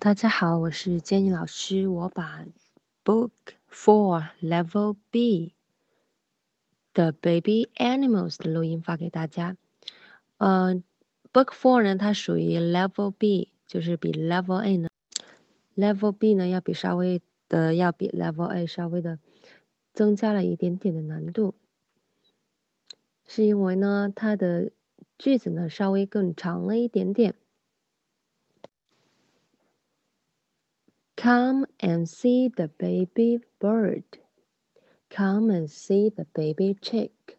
大家好，我是 Jenny 老师。我把 Book Four Level B 的 Baby Animals 的录音发给大家。呃，Book Four 呢，它属于 Level B，就是比 Level A 呢，Level B 呢要比稍微的要比 Level A 稍微的增加了一点点的难度，是因为呢，它的句子呢稍微更长了一点点。Come and see the baby bird. Come and see the baby chick.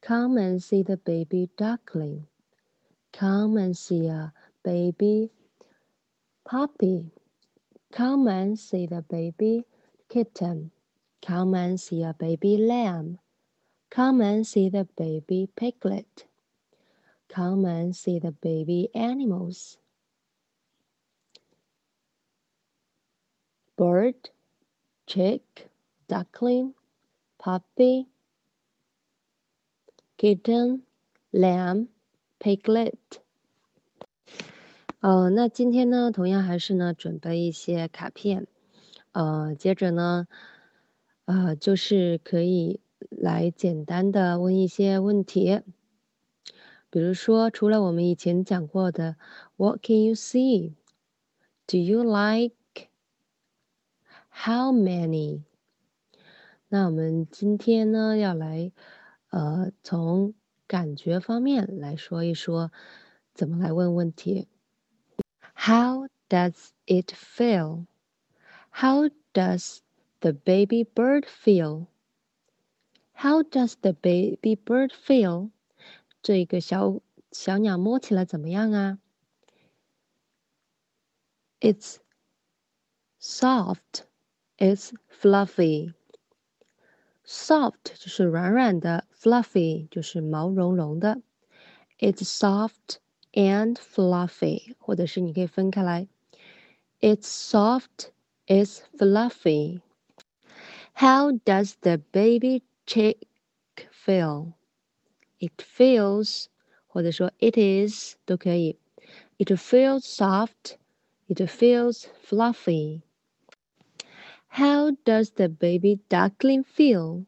Come and see the baby duckling. Come and see a baby puppy. Come and see the baby kitten. Come and see a baby lamb. Come and see the baby piglet. Come and see the baby animals. bird, chick, duckling, puppy, kitten, lamb, piglet。呃，那今天呢，同样还是呢，准备一些卡片，呃，接着呢，呃，就是可以来简单的问一些问题，比如说，除了我们以前讲过的，What can you see? Do you like? How many？那我们今天呢，要来，呃，从感觉方面来说一说，怎么来问问题。How does it feel? How does the baby bird feel? How does the baby bird feel? 这个小小鸟摸起来怎么样啊？It's soft. It's fluffy. Soft 就是软软的，fluffy 就是毛茸茸的。It's soft and fluffy，或者是你可以分开来。It's soft, it's fluffy. How does the baby chick feel? It feels，或者说 it is 都可以。It feels soft. It feels fluffy. How does the baby duckling feel?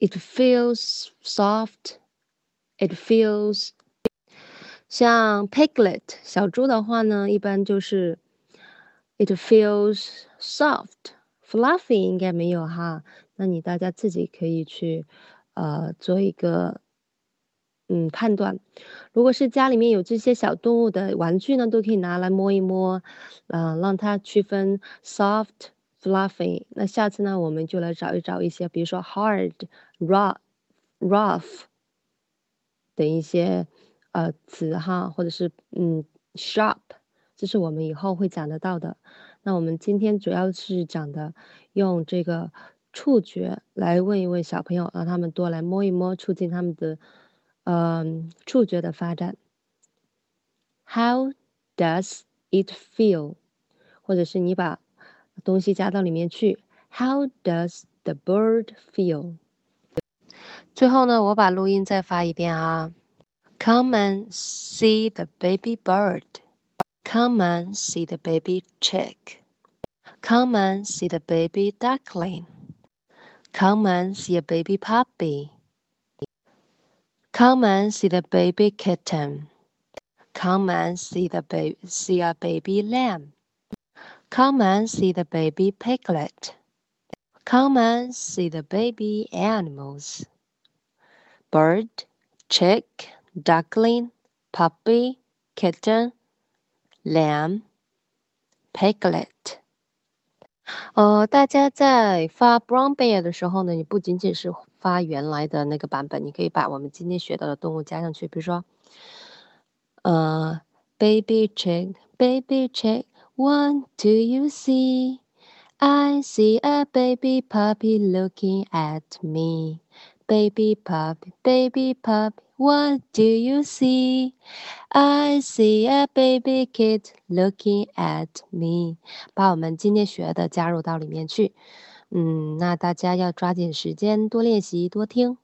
It feels soft. It feels 像 piglet 小猪的话呢，一般就是 it feels soft. Fluffy 应该没有哈，那你大家自己可以去呃做一个 嗯，判断，如果是家里面有这些小动物的玩具呢，都可以拿来摸一摸，嗯，让它区分 soft、fluffy。那下次呢，我们就来找一找一些，比如说 hard、rough、rough 等一些呃词哈，或者是嗯 sharp，这是我们以后会讲得到的。那我们今天主要是讲的用这个触觉来问一问小朋友，让他们多来摸一摸，促进他们的。嗯，触觉的发展。How does it feel？或者是你把东西加到里面去。How does the bird feel？最后呢，我把录音再发一遍啊。Come and see the baby bird. Come and see the baby chick. Come and see the baby duckling. Come and see a baby puppy. Come and see the baby kitten. Come and see the baby, see a baby lamb. Come and see the baby piglet. Come and see the baby animals. Bird, chick, duckling, puppy, kitten, lamb, piglet. 呃，大家在发 brown bear 的时候呢，你不仅仅是 发原来的那个版本，你可以把我们今天学到的动物加上去。比如说，呃，baby chick，baby chick，what do you see？I see a baby puppy looking at me。Baby puppy, baby puppy, what do you see? I see a baby kid looking at me. 把我们今天学的加入到里面去。嗯，那大家要抓紧时间多练习多听。